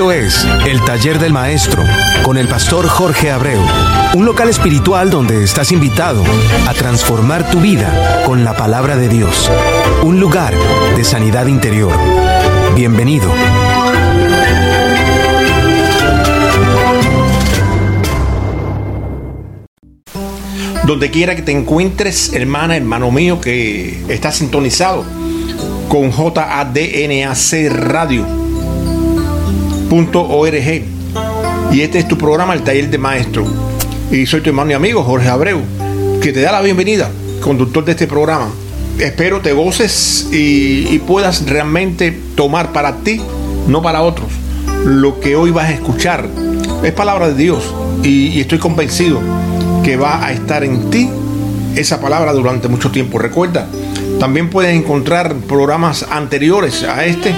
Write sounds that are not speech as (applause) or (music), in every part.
Esto es El Taller del Maestro con el pastor Jorge Abreu, un local espiritual donde estás invitado a transformar tu vida con la palabra de Dios, un lugar de sanidad interior. Bienvenido. Donde quiera que te encuentres, hermana, hermano mío, que está sintonizado con JADNAC Radio .org. Y este es tu programa, el taller de maestro. Y soy tu hermano y amigo Jorge Abreu, que te da la bienvenida, conductor de este programa. Espero te goces y, puedas realmente tomar para ti, no para otros, lo que hoy vas a escuchar. Es palabra de Dios y, y estoy convencido que va a estar en ti esa palabra durante mucho tiempo. Recuerda, también puedes encontrar programas anteriores a este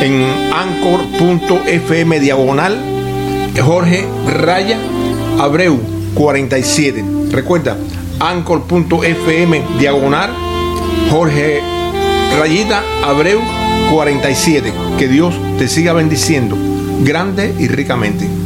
en anchor.fm diagonal Jorge Raya Abreu 47. Recuerda, anchor.fm diagonal Jorge Rayita Abreu 47. Que Dios te siga bendiciendo grande y ricamente.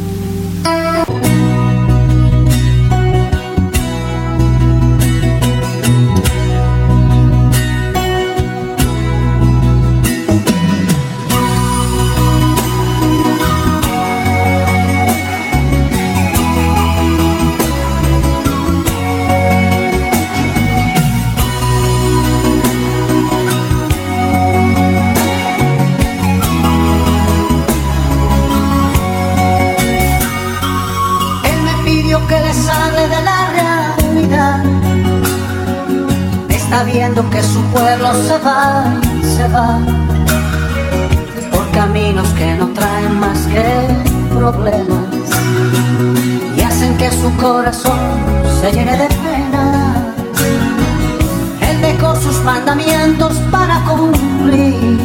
Para cumplir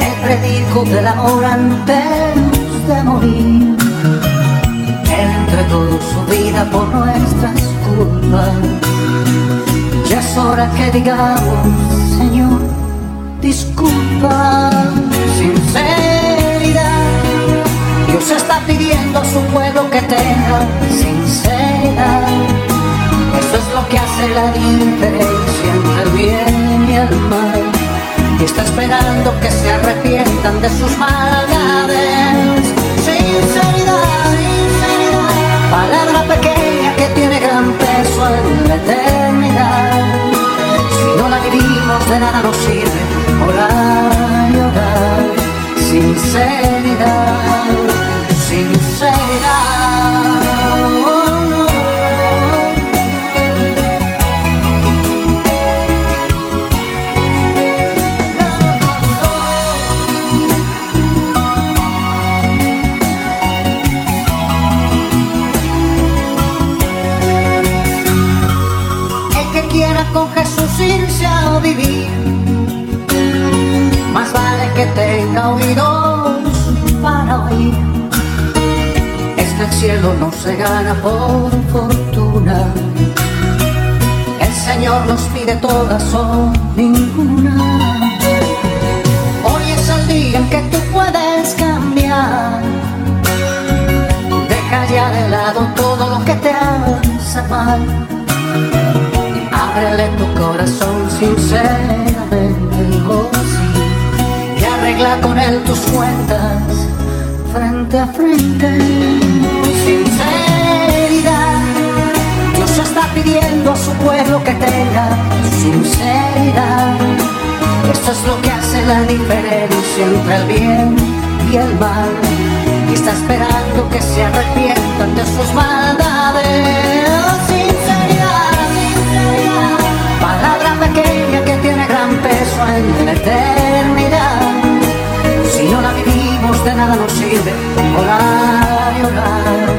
el predico del amor antes de morir. Él entregó su vida por nuestras culpas ya es hora que digamos, Señor, disculpa, sinceridad. Dios está pidiendo a su pueblo que tenga sinceridad. Eso es lo que hace la diferencia entre el bien y el mal. Y está esperando que se arrepientan de sus maldades. Sinceridad, sinceridad. Palabra pequeña que tiene gran peso en la eternidad de nada nos sirve por fortuna. El Señor nos pide todas o ninguna. Hoy es el día en que tú puedes cambiar. Deja ya de lado todo lo que te hace mal ábrele tu corazón sinceramente, oh y arregla con él tus cuentas frente a frente. Sinceridad, Dios está pidiendo a su pueblo que tenga sinceridad. Esto es lo que hace la diferencia entre el bien y el mal. Y está esperando que se arrepientan de sus maldades. pequeña que tiene gran peso en la eternidad. Si no la vivimos, de nada nos sirve orar y orar.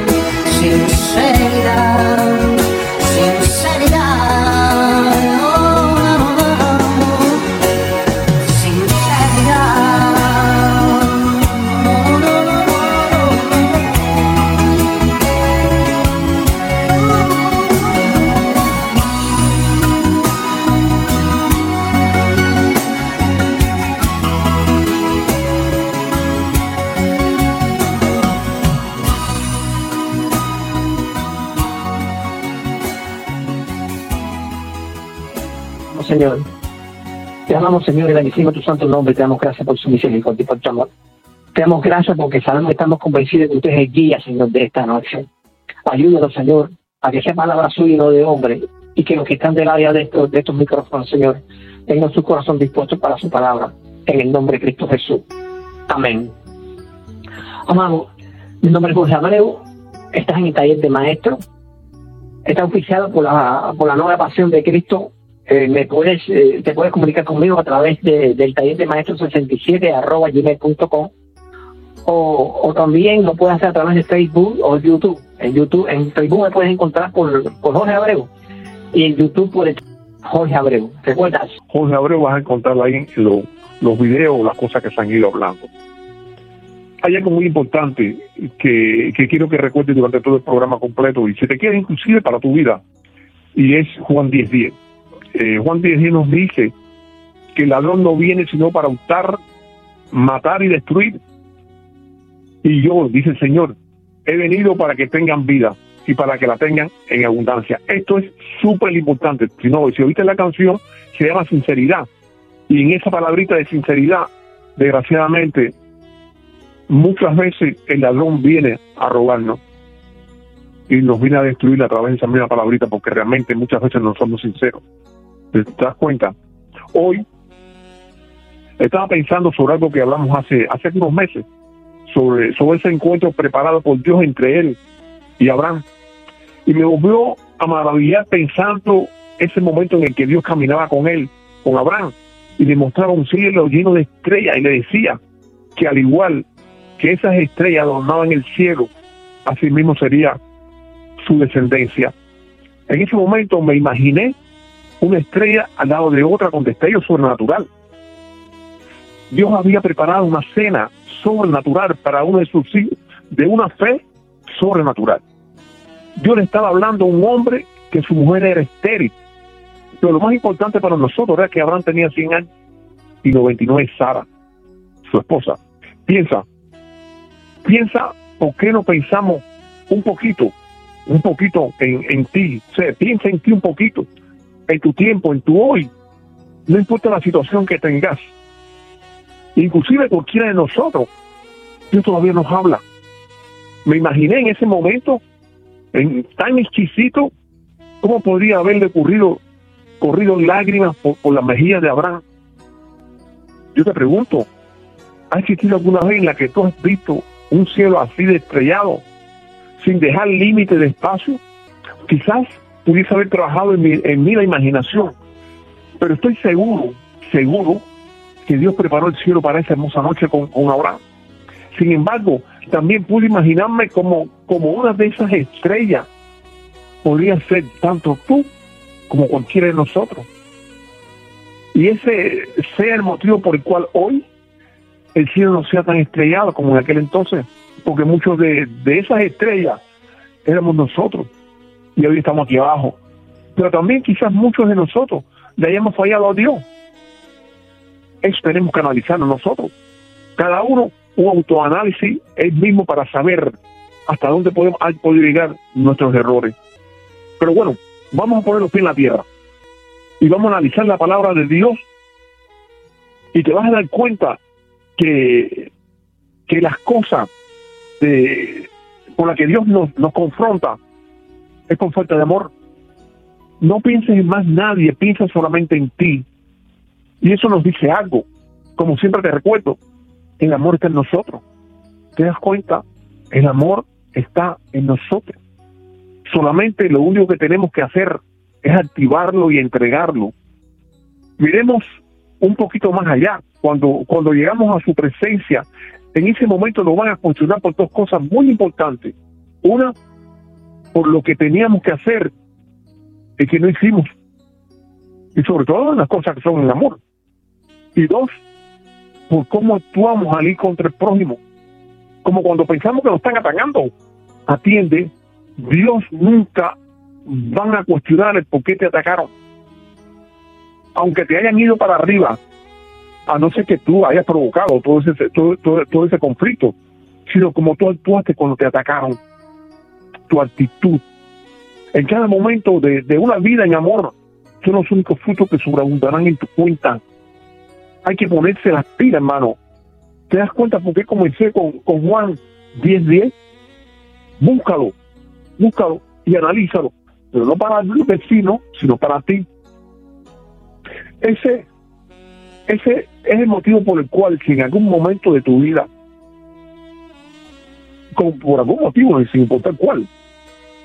Señor. Te amamos, Señor, y bendecimos tu santo nombre. Te damos gracias por su misericordia y por tu amor. Te damos gracias porque sabemos estamos convencidos de que usted es el guía, Señor, de esta noche. Ayúdanos, Señor, a que sea palabra suya y no de hombre, y que los que están del área de estos, de estos micrófonos, Señor, tengan su corazón dispuesto para su palabra. En el nombre de Cristo Jesús. Amén. Amado, mi nombre es José Abreu. Estás en el taller de maestro. Está oficiado por la, por la nueva pasión de Cristo eh, me puedes, eh, te puedes comunicar conmigo a través de, del taller de maestro 67 arroba gmail.com o, o también lo puedes hacer a través de Facebook o YouTube. En YouTube, en Facebook me puedes encontrar por, por Jorge Abreu y en YouTube por Jorge Abreu. ¿Recuerdas? Jorge Abreu vas a encontrar ahí los videos, las cosas que se han ido hablando. Hay algo muy importante que, que quiero que recuerdes durante todo el programa completo y si te quieres inclusive para tu vida y es Juan 10.10. Eh, Juan 10 nos dice que el ladrón no viene sino para hurtar, matar y destruir. Y yo, dice el Señor, he venido para que tengan vida y para que la tengan en abundancia. Esto es súper importante. Si no, si oíste la canción, se llama sinceridad. Y en esa palabrita de sinceridad, desgraciadamente, muchas veces el ladrón viene a robarnos y nos viene a destruir a través de esa misma palabrita porque realmente muchas veces no somos sinceros. ¿Te das cuenta? Hoy estaba pensando sobre algo que hablamos hace, hace unos meses, sobre, sobre ese encuentro preparado por Dios entre él y Abraham. Y me volvió a maravillar pensando ese momento en el que Dios caminaba con él, con Abraham, y le mostraba un cielo lleno de estrellas y le decía que al igual que esas estrellas adornaban el cielo, así mismo sería su descendencia. En ese momento me imaginé una estrella al lado de otra con destello sobrenatural. Dios había preparado una cena sobrenatural para uno de sus hijos, de una fe sobrenatural. Dios le estaba hablando a un hombre que su mujer era estéril. Pero lo más importante para nosotros era que Abraham tenía 100 años y 99 Sara, su esposa. Piensa, piensa, ¿por qué no pensamos un poquito, un poquito en, en ti? O piensa en ti un poquito en tu tiempo, en tu hoy, no importa la situación que tengas, inclusive cualquiera de nosotros, Dios todavía nos habla. Me imaginé en ese momento, en tan exquisito, cómo podría haberle ocurrido, corrido lágrimas por, por las mejillas de Abraham. Yo te pregunto, ¿ha existido alguna vez en la que tú has visto un cielo así de estrellado, sin dejar límite de espacio? Quizás pudiese haber trabajado en mi, en la imaginación, pero estoy seguro, seguro, que Dios preparó el cielo para esa hermosa noche con, con Abraham. Sin embargo, también pude imaginarme como, como una de esas estrellas podría ser tanto tú como cualquiera de nosotros. Y ese sea el motivo por el cual hoy el cielo no sea tan estrellado como en aquel entonces, porque muchos de, de esas estrellas éramos nosotros y hoy estamos aquí abajo. Pero también quizás muchos de nosotros le hayamos fallado a Dios. Eso tenemos que analizarlo nosotros. Cada uno un autoanálisis es mismo para saber hasta dónde podemos llegar nuestros errores. Pero bueno, vamos a poner los pies en la tierra y vamos a analizar la palabra de Dios y te vas a dar cuenta que, que las cosas de, con las que Dios nos, nos confronta es con falta de amor. No pienses en más nadie, piensa solamente en ti. Y eso nos dice algo. Como siempre te recuerdo, el amor está en nosotros. ¿Te das cuenta? El amor está en nosotros. Solamente lo único que tenemos que hacer es activarlo y entregarlo. Miremos un poquito más allá. Cuando, cuando llegamos a su presencia, en ese momento nos van a funcionar por dos cosas muy importantes. Una, por lo que teníamos que hacer y que no hicimos. Y sobre todo en las cosas que son el amor. Y dos, por cómo actuamos al ir contra el prójimo. Como cuando pensamos que nos están atacando. Atiende, Dios nunca van a cuestionar el por qué te atacaron. Aunque te hayan ido para arriba, a no ser que tú hayas provocado todo ese, todo, todo ese conflicto, sino como tú actuaste cuando te atacaron tu actitud. En cada momento de, una vida en amor, son los únicos frutos que sobreabundarán en tu cuenta. Hay que ponerse las pilas, hermano. ¿Te das cuenta por qué comencé con, con Juan 10.10? Búscalo, búscalo y analízalo. Pero no para el vecino, sino para ti. Ese, ese es el motivo por el cual si en algún momento de tu vida, con, por algún motivo, sin importar cuál,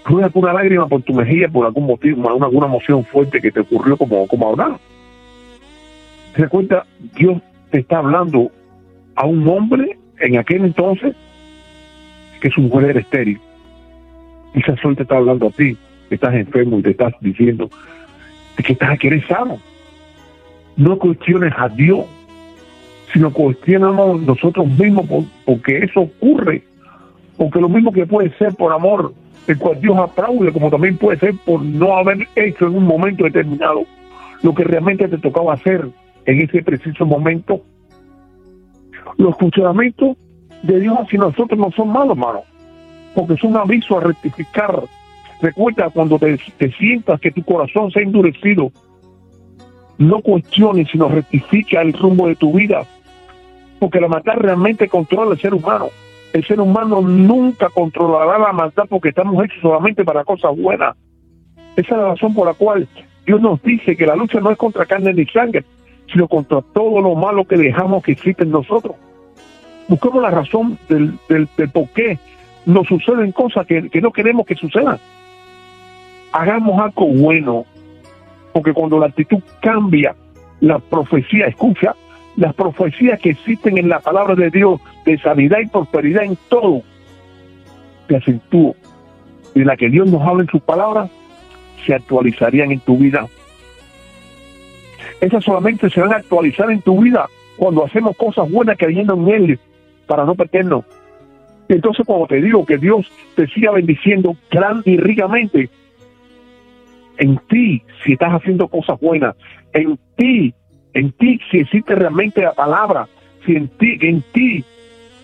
rueda una lágrima por tu mejilla por algún motivo, alguna, alguna emoción fuerte que te ocurrió como, como ahora. Das cuenta, Dios te está hablando a un hombre en aquel entonces que su mujer era estéril. Quizás sol te está hablando a ti, estás enfermo y te estás diciendo que estás que eres sano. No cuestiones a Dios, sino cuestionamos nosotros mismos porque eso ocurre. Porque lo mismo que puede ser por amor, el cual Dios aplaude, como también puede ser por no haber hecho en un momento determinado lo que realmente te tocaba hacer en ese preciso momento. Los funcionamientos de Dios hacia nosotros no son malos, hermano, porque son un aviso a rectificar. Recuerda cuando te, te sientas que tu corazón se ha endurecido, no cuestiones, sino rectifica el rumbo de tu vida, porque la maldad realmente controla al ser humano. El ser humano nunca controlará la maldad porque estamos hechos solamente para cosas buenas. Esa es la razón por la cual Dios nos dice que la lucha no es contra carne ni sangre, sino contra todo lo malo que dejamos que existe en nosotros. Busquemos la razón del, del, por qué nos suceden cosas que, que no queremos que sucedan. Hagamos algo bueno, porque cuando la actitud cambia, la profecía, escucha, las profecías que existen en la palabra de Dios de sanidad y prosperidad en todo, te acentúo. Y la que Dios nos habla en sus palabras, se actualizarían en tu vida. Esas solamente se van a actualizar en tu vida cuando hacemos cosas buenas creyendo en Él para no perdernos. Entonces, cuando te digo que Dios te siga bendiciendo gran y ricamente, en ti, si estás haciendo cosas buenas, en ti, en ti, si existe realmente la palabra, si en ti, en ti,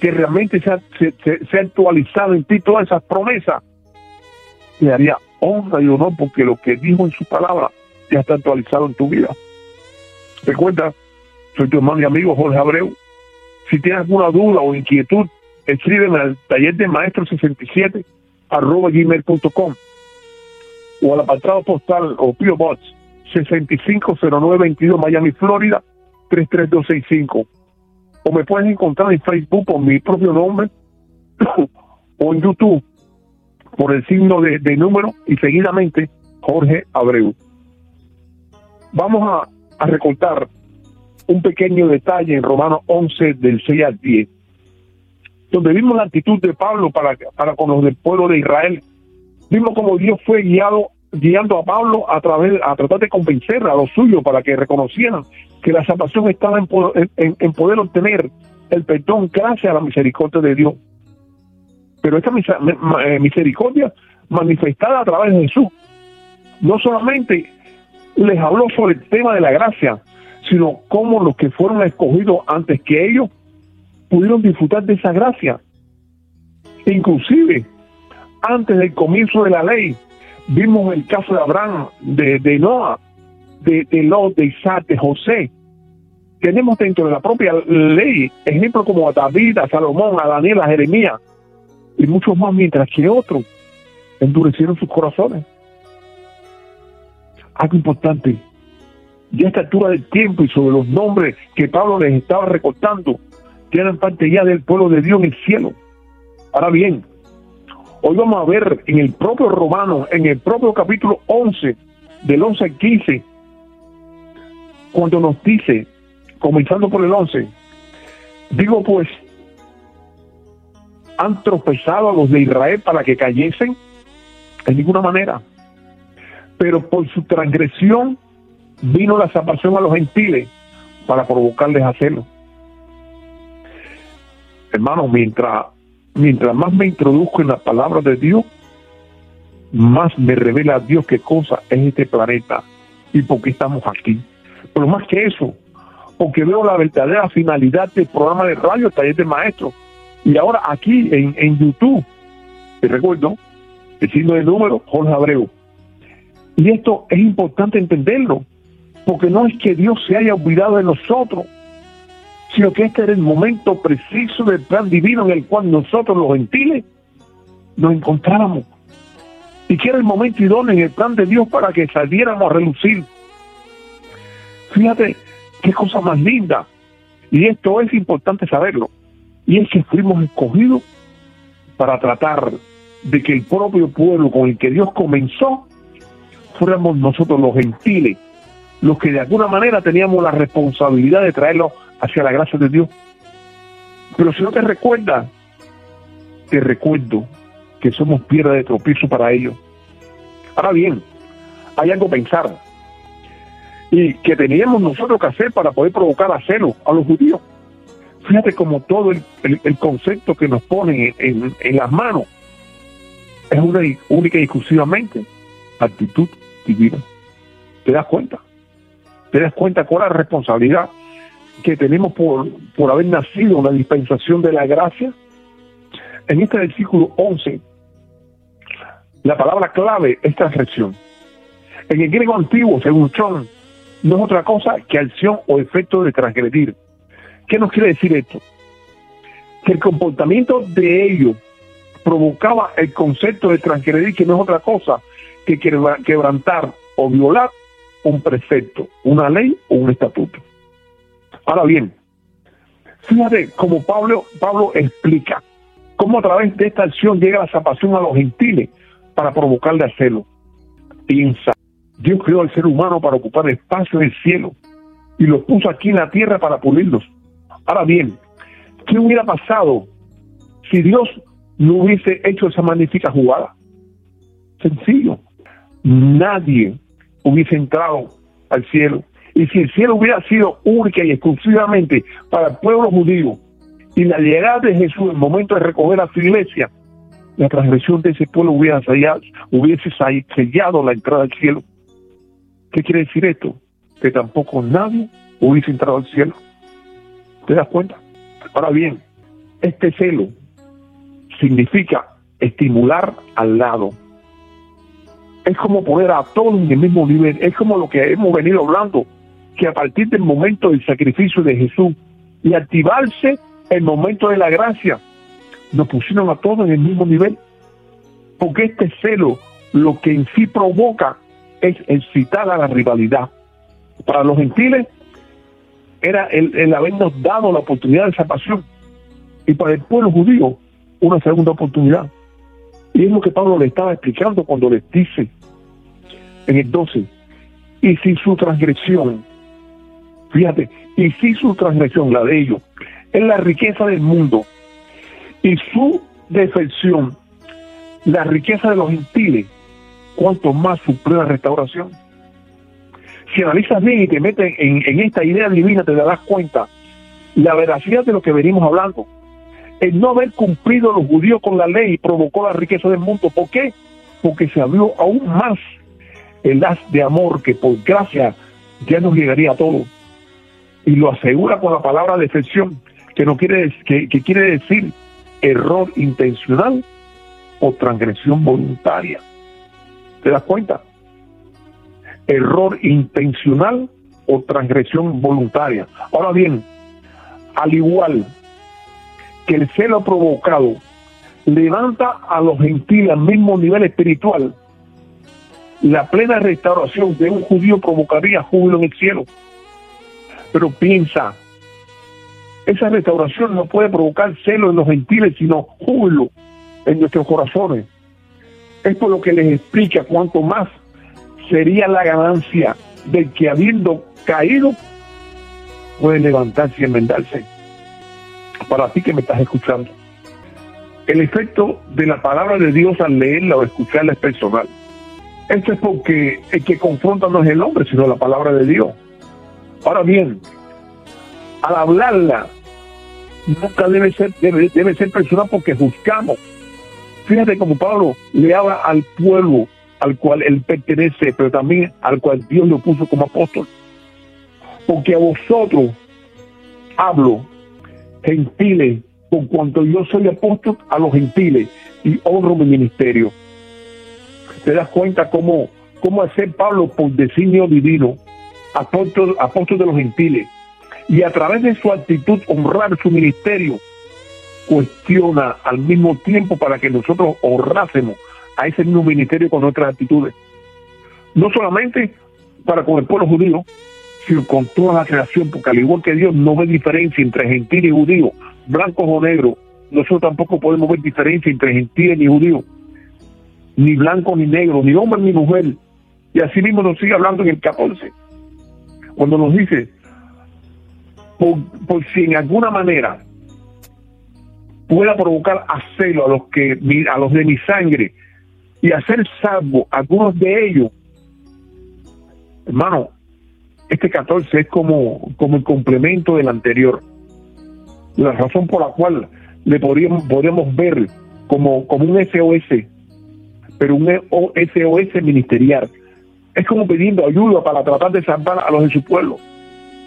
que realmente se ha, actualizado en ti todas esas promesas, te daría honra y honor porque lo que dijo en su palabra ya está actualizado en tu vida. Recuerda, soy tu hermano y amigo Jorge Abreu. Si tienes alguna duda o inquietud, escríbeme al taller de maestro 67 arroba gmail.com o al apartado postal o Pio Box 650922 Miami, Florida 33265. O me puedes encontrar en Facebook por mi propio nombre (coughs) o en YouTube por el signo de, número y seguidamente Jorge Abreu. Vamos a, recortar un pequeño detalle en Romanos 11 del 6 al 10, donde vimos la actitud de Pablo para, para con los del pueblo de Israel. Vimos como Dios fue guiado guiando a Pablo a través a tratar de convencer a los suyos para que reconocieran que la salvación estaba en, en, poder obtener el perdón gracias a la misericordia de Dios. Pero esta eh, misericordia manifestada a través de Jesús no solamente les habló sobre el tema de la gracia, sino cómo los que fueron escogidos antes que ellos pudieron disfrutar de esa gracia. Inclusive, antes del comienzo de la ley, Vimos el caso de Abraham, de, de Noah, de, Lot, de Isaac, de José. Tenemos dentro de la propia ley ejemplos como a David, a Salomón, a Daniel, a Jeremías y muchos más, mientras que otros endurecieron sus corazones. Algo importante, ya a esta altura del tiempo y sobre los nombres que Pablo les estaba recortando, eran parte ya del pueblo de Dios en el cielo. Ahora bien, Hoy vamos a ver en el propio Romano, en el propio capítulo 11, del 11 al 15, cuando nos dice, comenzando por el 11, digo pues, han tropezado a los de Israel para que cayesen en ninguna manera, pero por su transgresión vino la salvación a los gentiles para provocarles a hacerlo. Hermanos, mientras mientras más me introduzco en la palabra de Dios, más me revela a Dios qué cosa es este planeta y por qué estamos aquí. Pero más que eso, porque veo la verdadera finalidad del programa de radio Taller de Maestro. Y ahora aquí en, YouTube, te recuerdo, el signo de número, Jorge Abreu. Y esto es importante entenderlo, porque no es que Dios se haya olvidado de nosotros, sino que este era el momento preciso del plan divino en el cual nosotros los gentiles nos encontrábamos. Y que era el momento idóneo en el plan de Dios para que saliéramos a relucir. Fíjate qué cosa más linda. Y esto es importante saberlo. Y es que fuimos escogidos para tratar de que el propio pueblo con el que Dios comenzó fuéramos nosotros los gentiles, los que de alguna manera teníamos la responsabilidad de traerlo hacia la gracia de Dios. Pero si no te recuerdas, te recuerdo que somos piedra de tropiezo para ellos. Ahora bien, hay algo a pensar y que teníamos nosotros que hacer para poder provocar a celo a los judíos. Fíjate como todo el, concepto que nos ponen en, en, las manos es una única y exclusivamente actitud divina. ¿Te das cuenta? ¿Te das cuenta con la responsabilidad que tenemos por, por haber nacido en la dispensación de la gracia? En este versículo 11, la palabra clave es transgresión. En el griego antiguo, según John, no es otra cosa que acción o efecto de transgredir. ¿Qué nos quiere decir esto? Que el comportamiento de ellos provocaba el concepto de transgredir, que no es otra cosa que quebrantar o violar un precepto, una ley o un estatuto. Ahora bien, fíjate cómo Pablo, Pablo explica cómo a través de esta acción llega la salvación a los gentiles para provocarle a hacerlo. Piensa, Dios creó al ser humano para ocupar espacio en el cielo y lo puso aquí en la tierra para pulirlos. Ahora bien, ¿qué hubiera pasado si Dios no hubiese hecho esa magnífica jugada? Sencillo, nadie hubiese entrado al cielo. Y si el cielo hubiera sido única y exclusivamente para el pueblo judío y la llegada de Jesús en el momento de recoger a su iglesia, la transgresión de ese pueblo hubiera sellado, hubiese sellado la entrada al cielo. ¿Qué quiere decir esto? Que tampoco nadie hubiese entrado al cielo. ¿Te das cuenta? Ahora bien, este celo significa estimular al lado. Es como poner a todos en el mismo nivel. Es como lo que hemos venido hablando, que a partir del momento del sacrificio de Jesús y activarse el momento de la gracia, nos pusieron a todos en el mismo nivel. Porque este celo lo que en sí provoca es excitar a la rivalidad. Para los gentiles era el, habernos dado la oportunidad de salvación. Y para el pueblo judío, una segunda oportunidad. Y es lo que Pablo le estaba explicando cuando les dice en el 12, y si su transgresión, fíjate, y si su transgresión, la de ellos, es la riqueza del mundo, y su defección, la riqueza de los gentiles, cuanto más su plena restauración. Si analizas bien y te metes en, esta idea divina, te darás cuenta la veracidad de lo que venimos hablando. El no haber cumplido los judíos con la ley provocó la riqueza del mundo. ¿Por qué? Porque se abrió aún más el haz de amor que por gracia ya nos llegaría a todo. Y lo asegura con la palabra defección, que no quiere que quiere decir error intencional o transgresión voluntaria. ¿Te das cuenta? Error intencional o transgresión voluntaria. Ahora bien, al igual que el celo provocado levanta a los gentiles al mismo nivel espiritual, la plena restauración de un judío provocaría júbilo en el cielo. Pero piensa, esa restauración no puede provocar celo en los gentiles, sino júbilo en nuestros corazones. Es por lo que les explica cuánto más sería la ganancia del que habiendo caído puede levantarse y enmendarse. Para ti que me estás escuchando. El efecto de la palabra de Dios al leerla o escucharla es personal. Esto es porque el que confronta no es el hombre, sino la palabra de Dios. Ahora bien, al hablarla, nunca debe ser, debe, debe ser personal porque juzgamos. Fíjate como Pablo le habla al pueblo al cual él pertenece, pero también al cual Dios lo puso como apóstol. Porque a vosotros hablo, gentiles, por cuanto yo soy apóstol a los gentiles y honro mi ministerio. ¿Te das cuenta cómo, cómo hacer Pablo por designio divino, apóstol, apóstol de los gentiles, y a través de su actitud honrar su ministerio, cuestiona al mismo tiempo para que nosotros honrásemos a ese mismo ministerio con nuestras actitudes. No solamente para con el pueblo judío, sino con toda la creación, porque al igual que Dios no ve diferencia entre gentil y judío, blancos o negros, nosotros tampoco podemos ver diferencia entre gentil y judío, ni blanco ni negro, ni hombre ni mujer. Y así mismo nos sigue hablando en el 14, cuando nos dice, por, si en alguna manera pueda provocar a a los que a los de mi sangre y hacer salvo algunos de ellos hermano este 14 es como como el complemento del anterior. La razón por la cual le podríamos podemos ver como como un SOS pero un SOS ministerial es como pidiendo ayuda para tratar de salvar a los de su pueblo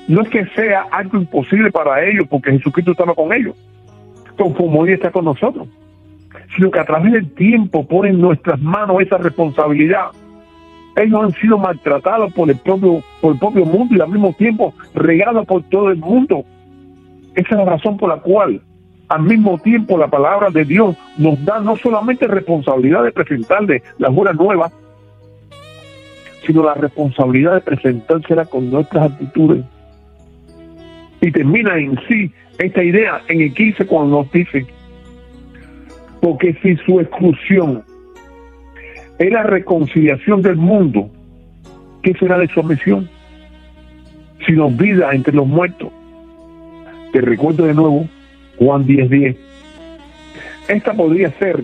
no es que sea algo imposible para ellos porque Jesucristo estaba con ellos como hoy está con nosotros, sino que a través del tiempo pone en nuestras manos esa responsabilidad. Ellos han sido maltratados por el propio, por el propio mundo y al mismo tiempo regados por todo el mundo. Esa es la razón por la cual al mismo tiempo la palabra de Dios nos da no solamente responsabilidad de presentarle las buenas nuevas, sino la responsabilidad de presentársela con nuestras actitudes. Y termina en sí esta idea en el 15 cuando nos dice, porque si su exclusión era reconciliación del mundo, ¿qué será de su misión? Sino vida entre los muertos. Te recuerdo de nuevo Juan 10:10. 10. Esta podría ser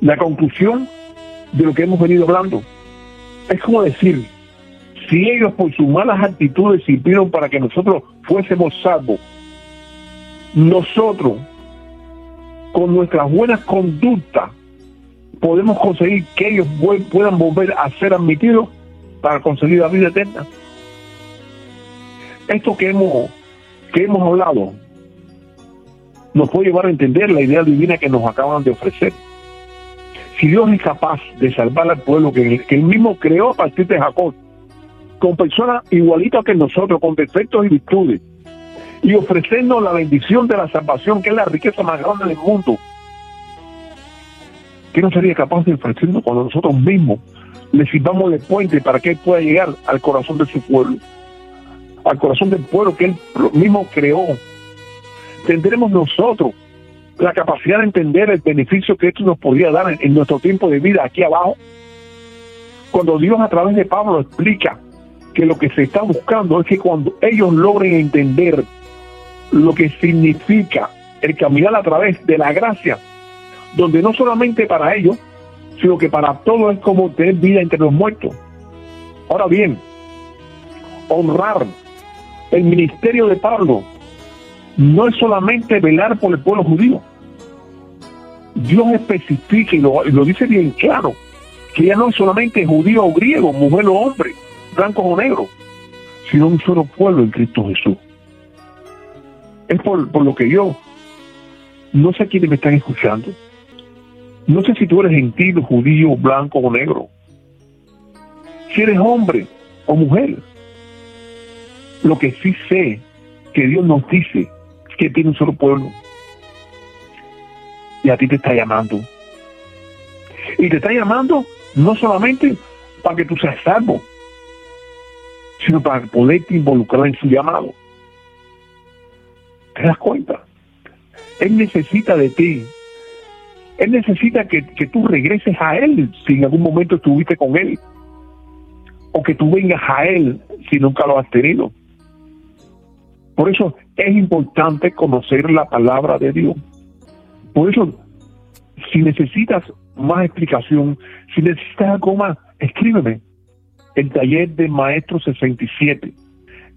la conclusión de lo que hemos venido hablando. Es como decir, si ellos por sus malas actitudes sirvieron para que nosotros fuésemos salvos, nosotros, con nuestras buenas conductas, podemos conseguir que ellos puedan volver a ser admitidos para conseguir la vida eterna. Esto que hemos, que hemos hablado nos puede llevar a entender la idea divina que nos acaban de ofrecer. Si Dios es capaz de salvar al pueblo que, que él mismo creó a partir de Jacob, con personas igualitas que nosotros, con defectos y virtudes, y ofrecernos la bendición de la salvación, que es la riqueza más grande del mundo. ¿Qué no sería capaz de ofrecernos cuando nosotros mismos le sirvamos de puente para que Él pueda llegar al corazón de su pueblo? Al corazón del pueblo que Él mismo creó. Tendremos nosotros la capacidad de entender el beneficio que esto nos podría dar en, nuestro tiempo de vida aquí abajo. Cuando Dios a través de Pablo explica que lo que se está buscando es que cuando ellos logren entender lo que significa el caminar a través de la gracia, donde no solamente para ellos, sino que para todos es como tener vida entre los muertos. Ahora bien, honrar el ministerio de Pablo no es solamente velar por el pueblo judío. Dios especifica y lo, lo dice bien claro, que ya no es solamente judío o griego, mujer o hombre, blanco o negro, sino un solo pueblo en Cristo Jesús es por, lo que yo no sé quiénes me están escuchando. No sé si tú eres gentil, judío, blanco o negro. Si eres hombre o mujer. Lo que sí sé que Dios nos dice que tiene un solo pueblo. Y a ti te está llamando. Y te está llamando no solamente para que tú seas salvo, sino para poderte involucrar en su llamado. ¿Te das cuenta? Él necesita de ti. Él necesita que, tú regreses a Él si en algún momento estuviste con Él. O que tú vengas a Él si nunca lo has tenido. Por eso es importante conocer la palabra de Dios. Por eso, si necesitas más explicación, si necesitas algo más, escríbeme. El taller de Maestro 67.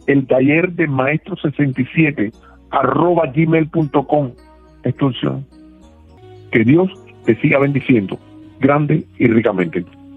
El taller de Maestro 67 arroba gmail.com extorsión. Que Dios te siga bendiciendo grande y ricamente.